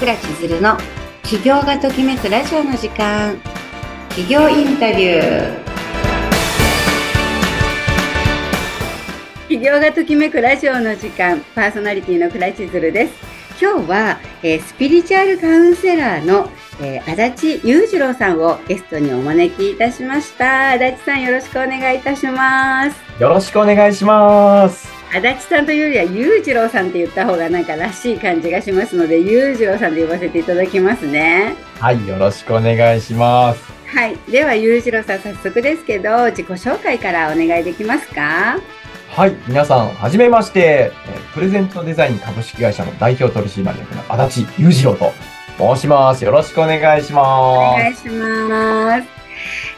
倉千鶴の起業がときめくラジオの時間。起業インタビュー。起業がときめくラジオの時間。パーソナリティの倉千鶴です。今日は、えー、スピリチュアルカウンセラーの、えー、足立裕次郎さんをゲストにお招きいたしました。足立さんよろしくお願いいたします。よろしくお願いします。足立さんというよりは裕次郎さんって言った方がなんからしい感じがしますので裕次郎さんで呼ばせていただきますね。はいよろしくお願いします。はい。では裕次郎さん早速ですけど自己紹介からお願いできますか？はい皆さんはじめまして。プレゼントデザイン株式会社の代表取締役の足立裕次郎と申します。よろしくお願いします。お願いします。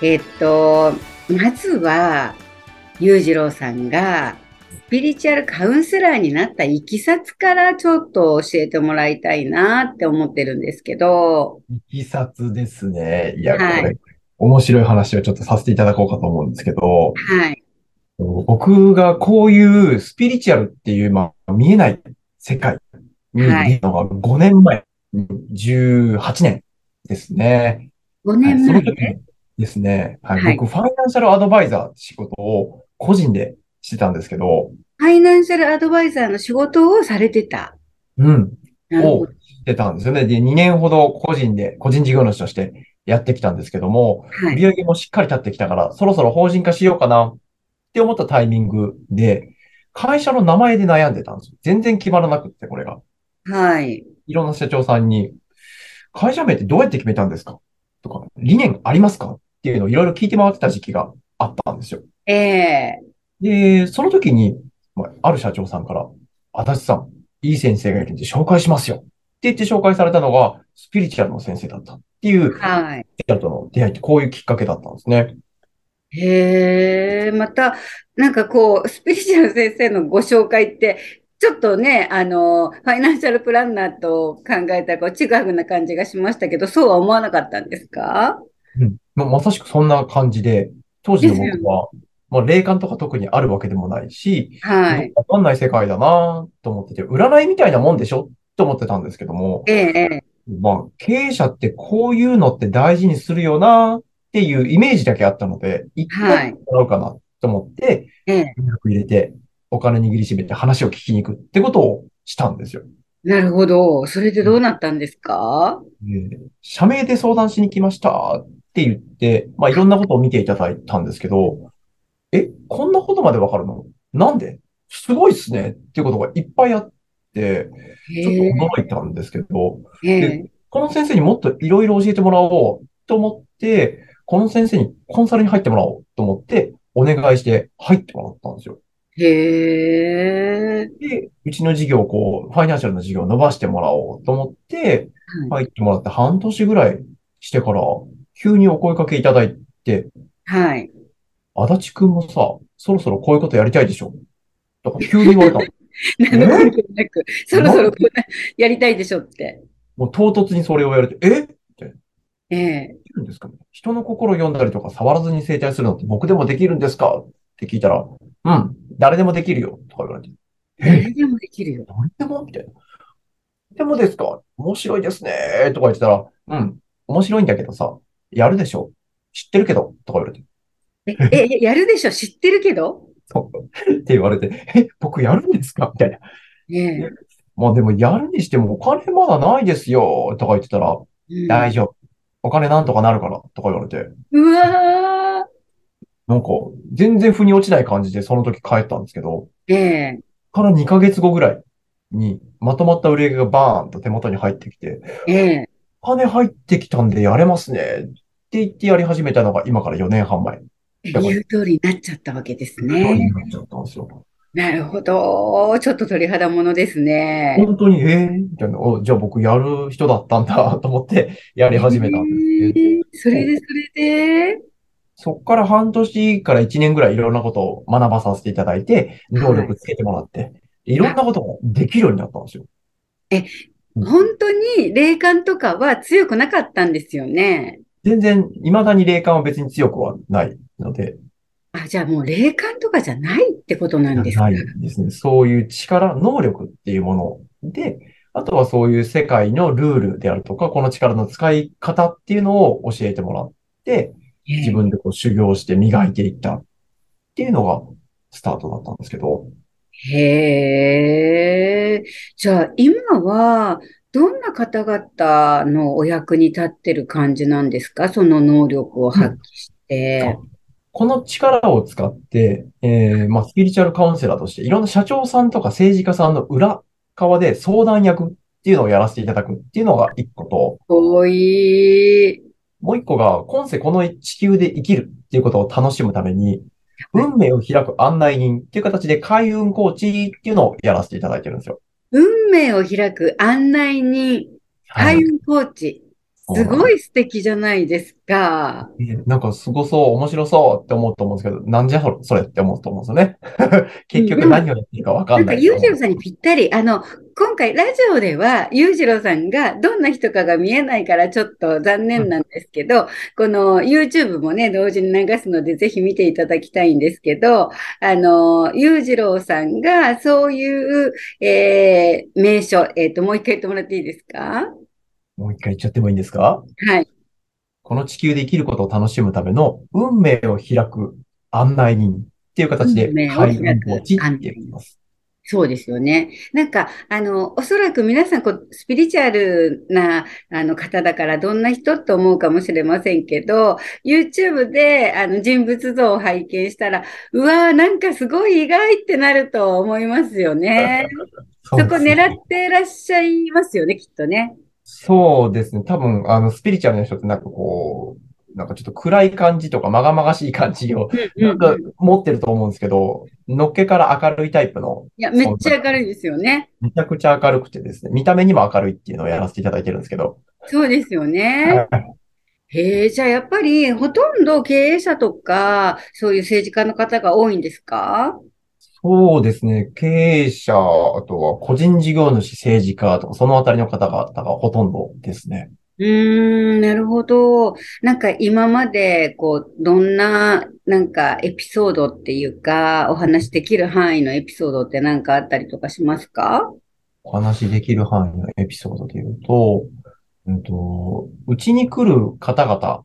えっとまずは裕次郎さんがスピリチュアルカウンセラーになったいきさつからちょっと教えてもらいたいなって思ってるんですけど。いきさつですね。いや、はい、これ、面白い話をちょっとさせていただこうかと思うんですけど、はい。僕がこういうスピリチュアルっていう、まあ、見えない世界にいるのが5年前、はい、18年ですね。5年前、ね、ですね。はい。はい、僕、ファイナンシャルアドバイザーって仕事を個人でしてたんですけど。ファイナンシャルアドバイザーの仕事をされてた。うん。をしてたんですよね。で、2年ほど個人で、個人事業主としてやってきたんですけども、はい、売上もしっかり立ってきたから、そろそろ法人化しようかなって思ったタイミングで、会社の名前で悩んでたんですよ。全然決まらなくって、これが。はい。いろんな社長さんに、会社名ってどうやって決めたんですか？とか、理念ありますか？っていうのをいろいろ聞いて回ってた時期があったんですよ。ええーで、その時に、ある社長さんから、足立さん、いい先生がいるんで紹介しますよ。って言って紹介されたのが、スピリチュアルの先生だったっていう、はい。との出会いってこういうきっかけだったんですね。へえ、また、なんかこう、スピリチュアル先生のご紹介って、ちょっとね、あの、ファイナンシャルプランナーと考えたら、こう、ちぐはぐな感じがしましたけど、そうは思わなかったんですか？うん。まさしくそんな感じで、当時の僕は、まあ、霊感とか特にあるわけでもないし、はい。わかんない世界だなと思ってて、占いみたいなもんでしょと思ってたんですけども、ええ。まあ、経営者ってこういうのって大事にするよなっていうイメージだけあったので、一回もらうかなと思って、ええ。入れて、お金握りしめて話を聞きに行くってことをしたんですよ。なるほど。それでどうなったんですか、えー、社名で相談しに来ましたって言って、まあいろんなことを見ていただいたんですけど、え、こんなことまでわかるの？なんで？すごいっすね。っていうことがいっぱいあって、ちょっと驚いたんですけど、でこの先生にもっといろいろ教えてもらおうと思って、この先生にコンサルに入ってもらおうと思って、お願いして入ってもらったんですよ。へー。で、うちの事業をこう、ファイナンシャルの事業を伸ばしてもらおうと思って、入ってもらって半年ぐらいしてから、急にお声掛けいただいて、はい。足立くんもさ、そろそろこういうことやりたいでしょ？だから急に言われたの。なんでなく、そろそろこうやりたいでしょって。もう唐突にそれをやるて、え？って。ええできるんですかね？人の心を読んだりとか触らずに生体するのって僕でもできるんですか？って聞いたら、うん、誰でもできるよ、とか言われて。誰でもできるよ。誰でも？みたいな。でもですか？面白いですねとか言ってたら、うん、面白いんだけどさ、やるでしょ？知ってるけど？とか言われて。え、え、やるでしょ？知ってるけど？そう。って言われて、え、僕やるんですか？みたいな。ねまあでもやるにしてもお金まだないですよ、とか言ってたら、うん、大丈夫。お金なんとかなるから、とか言われて。うわなんか、全然腑に落ちない感じでその時帰ったんですけど、ええから2ヶ月後ぐらいに、まとまった売り上げがバーンと手元に入ってきて、ええお金入ってきたんでやれますね。って言ってやり始めたのが今から4年半前。言う通りになっちゃったわけですね。なっちゃったんですよ。なるほど。ちょっと鳥肌ものですね。本当に、ええー、みたいな、じゃあ僕やる人だったんだと思ってやり始めたんですけど、えー、それで、それで？そっから半年から1年ぐらいいろんなことを学ばさせていただいて、能力つけてもらって、はい、いろんなことができるようになったんですよ。え、本当に霊感とかは強くなかったんですよね。全然、未だに霊感は別に強くはないので。あ、じゃあもう霊感とかじゃないってことなんですか？ないですね。そういう力、能力っていうもので、あとはそういう世界のルールであるとか、この力の使い方っていうのを教えてもらって、自分でこう修行して磨いていったっていうのがスタートだったんですけど、へえ。じゃあ、今は、どんな方々のお役に立ってる感じなんですか？その能力を発揮して。この力を使って、えーまあ、スピリチュアルカウンセラーとして、いろんな社長さんとか政治家さんの裏側で相談役っていうのをやらせていただくっていうのが一個と、多い。もう一個が、今世この地球で生きるっていうことを楽しむために、運命を開く案内人っていう形で開運コーチっていうのをやらせていただいてるんですよ。運命を開く案内人、開運コーチ。すごい。い素敵じゃないですか。ねなんかすごそう、面白そうって思うと思うんですけど、なんじゃそれって思うと思うんですよね。結局何をやっていいかわかなんんか、ない。裕次郎さんにぴったり。あの、今回ラジオでは、裕次郎さんがどんな人かが見えないからちょっと残念なんですけど、この YouTube もね、同時に流すので、ぜひ見ていただきたいんですけど、あの、裕次郎さんがそういう、えー、名所、えっと、もう一回言ってもらっていいですか？もう一回言っちゃってもいいんですか？はい。この地球で生きることを楽しむための運命を開く案内人っていう形で開運コーチって言います。そうですよね。なんか、あの、おそらく皆さん、こう、スピリチュアルな、あの、方だから、どんな人と思うかもしれませんけど、YouTube で、あの、人物像を拝見したら、うわー、なんかすごい意外ってなると思いますよね。そ こそうですね狙ってらっしゃいますよね、きっとね。そうですね。多分、あの、スピリチュアルな人ってなんかこう、なんかちょっと暗い感じとか、まがまがしい感じを、うんかうん。持ってると思うんですけど、のっけから明るいタイプの、いや、めっちゃ明るいですよね。めちゃくちゃ明るくてですね、見た目にも明るいっていうのをやらせていただいてるんですけど、そうですよね。へえ、じゃあやっぱり、ほとんど経営者とか、そういう政治家の方が多いんですか？そうですね。経営者、あとは個人事業主、政治家とか、そのあたりの方々がほとんどですね。うーん、なるほど。なんか今まで、こう、どんな、なんかエピソードっていうか、お話できる範囲のエピソードって何かあったりとかしますか？お話しできる範囲のエピソードで言うと、うんと、うちに来る方々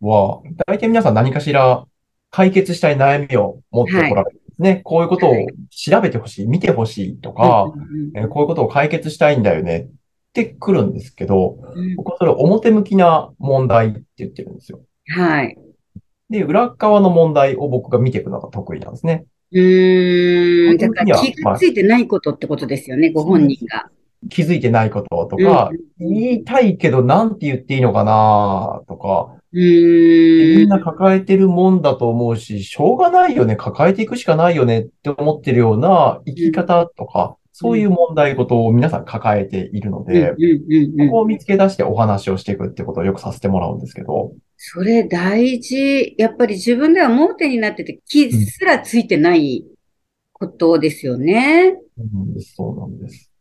は、大体皆さん何かしら解決したい悩みを持ってこられるね。こういうことを調べてほしい、見てほしいとか、えーこういうことを解決したいんだよねって来るんですけど、うん僕はそれを表向きな問題って言ってるんですよ。はい。で、裏側の問題を僕が見ていくのが得意なんですね。うーん、だから気がついてないことってことですよね、ご本人が。気づいてないこととか、うん言いたいけどなんて言っていいのかなとか、うーん。みんな抱えてるもんだと思うし、しょうがないよね、抱えていくしかないよねって思ってるような生き方とか、そういう問題ごとを皆さん抱えているのうんで、ここを見つけ出してお話をしていくってことをよくさせてもらうんですけど、それ大事。やっぱり自分では盲点になってて気すらついてないことですよね。うんそうなんです。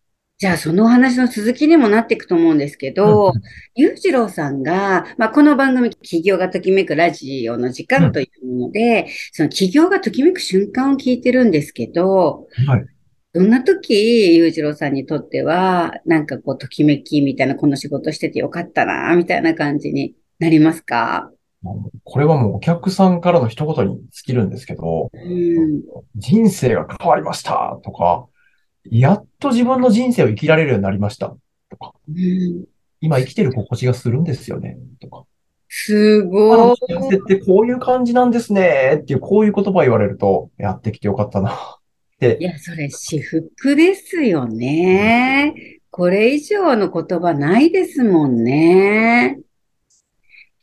じゃあ、そのお話の続きにもなっていくと思うんですけど、裕次郎さんが、まあ、この番組、企業がときめくラジオの時間というもので、その企業がときめく瞬間を聞いてるんですけど、はい。どんな時、裕次郎さんにとっては、なんかこう、ときめきみたいな、この仕事しててよかったな、みたいな感じになりますか？これはもうお客さんからの一言に尽きるんですけど、うん。人生が変わりましたとか、やっと自分の人生を生きられるようになりましたとか、うん今生きてる心地がするんですよねとか、すあごい。の幸せってこういう感じなんですねっていう、こういう言葉言われると、やってきてよかったなっていや、それ、私服ですよね。これ以上の言葉ないですもんね。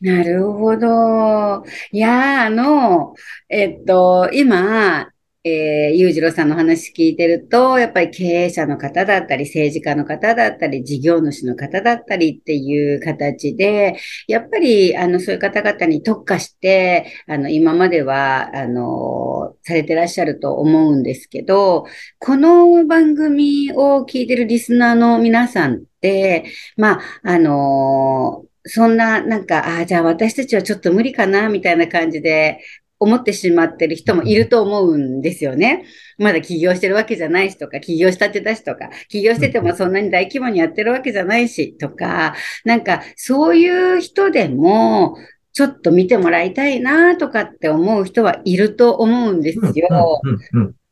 なるほど。いやー、あの、えっと、今、えー、裕次郎さんの話聞いてると、やっぱり経営者の方だったり、政治家の方だったり、事業主の方だったりっていう形で、やっぱり、あの、そういう方々に特化して、あの、今までは、あの、されてらっしゃると思うんですけど、この番組を聞いてるリスナーの皆さんって、まあ、あの、そんな、なんか、ああ、じゃあ私たちはちょっと無理かな、みたいな感じで、思ってしまってる人もいると思うんですよね。まだ起業してるわけじゃないしとか、起業したてだしとか、起業しててもそんなに大規模にやってるわけじゃないしとか、なんかそういう人でも、ちょっと見てもらいたいなとかって思う人はいると思うんですよ。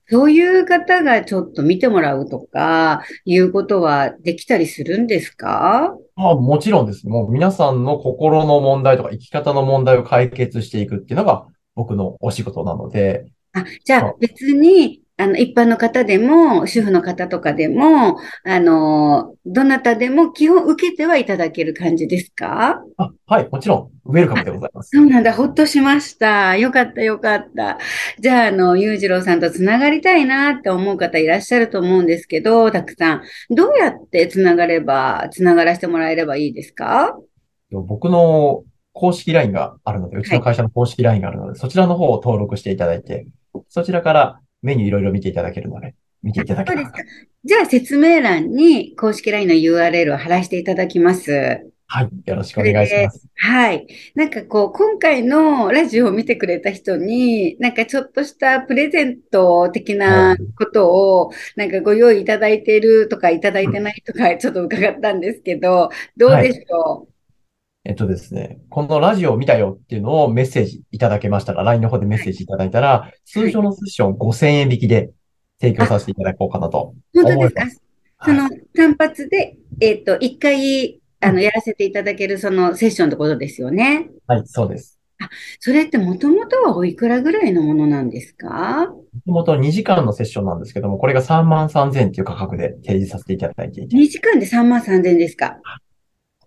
そういう方がちょっと見てもらうとか、いうことはできたりするんですか？あもちろんです。もう皆さんの心の問題とか生き方の問題を解決していくっていうのが僕のお仕事なので。あ、じゃあ別にあの、一般の方でも、主婦の方とかでも、あの、どなたでも基本受けてはいただける感じですか？あはい、もちろん、ウェルカムでございます。そうなんだ、ほっとしました。よかった、よかった。じゃあ、あの、裕次郎さんとつながりたいなって思う方いらっしゃると思うんですけど、たくさん。どうやってつながれば、つながらせてもらえればいいですか？僕の公式 LINE があるので、うちの会社の公式 LINE があるので、はい、そちらの方を登録していただいて、そちらからメニューいろいろ見ていただけるので、見ていただければ。じゃあ説明欄に公式 LINE の URL を貼らせていただきます。はい。よろしくお願いします。はい。なんかこう、今回のラジオを見てくれた人に、なんかちょっとしたプレゼント的なことを、なんかご用意いただいているとかいただいてないとか、ちょっと伺ったんですけど、どうでしょう、はいえっとですね、このラジオを見たよっていうのをメッセージいただけましたら、LINE の方でメッセージいただいたら、通常のセッション5000円引きで提供させていただこうかなと。本当ですか？その単発で、えっ、と、一回、あの、やらせていただけるそのセッションってことですよね？はい、そうです。あ、それってもともとはおいくらぐらいのものなんですか？もともと2時間のセッションなんですけども、これが3万3000っていう価格で提示させていただいていて。2時間で3万3000ですか？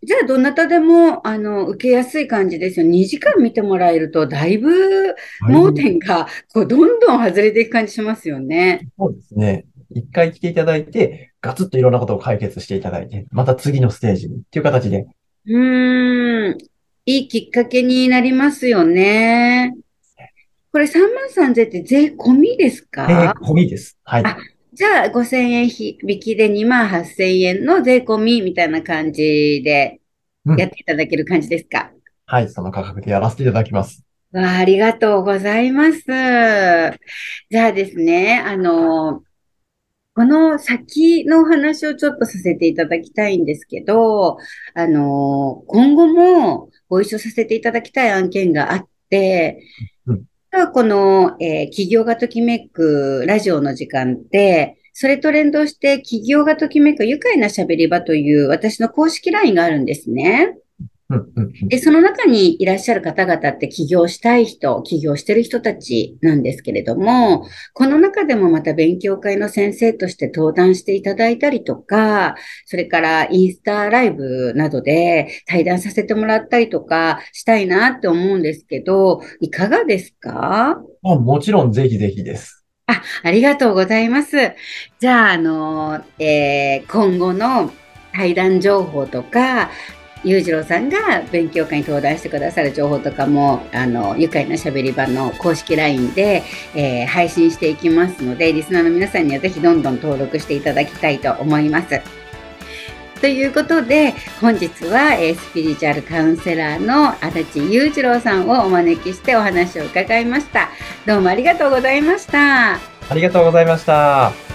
じゃあ、どなたでも、あの、受けやすい感じですよ。2時間見てもらえると、だいぶ、盲点が、こう、どんどん外れていく感じしますよね。そうですね。一回来ていただいて、ガツッといろんなことを解決していただいて、また次のステージにっていう形で。うーん。いいきっかけになりますよね。これ3万3000って税込みですか？税込みです。はい。じゃあ、5000円引きで2万8000円の税込みみたいな感じでやっていただける感じですか、うん、はい、その価格でやらせていただきます。わありがとうございます。じゃあですね、あの、この先のお話をちょっとさせていただきたいんですけど、あの、今後もご一緒させていただきたい案件があって、はこの、えー、企業がときめくラジオの時間って、それと連動して企業がときめく愉快な喋り場という私の公式 LINE があるんですね。で、その中にいらっしゃる方々って起業したい人、起業してる人たちなんですけれども、この中でもまた勉強会の先生として登壇していただいたりとか、それからインスタライブなどで対談させてもらったりとかしたいなって思うんですけど、いかがですか？あもちろんぜひぜひです。あ、ありがとうございます。じゃあ、あの、えー、今後の対談情報とか、裕次郎さんが勉強会に登壇してくださる情報とかも、あの、愉快なしゃべり場の公式 LINE で、えー、配信していきますので、リスナーの皆さんにはぜひどんどん登録していただきたいと思います。ということで、本日は、えー、スピリチュアルカウンセラーの足立裕次郎さんをお招きしてお話を伺いました。どうもありがとうございました。ありがとうございました。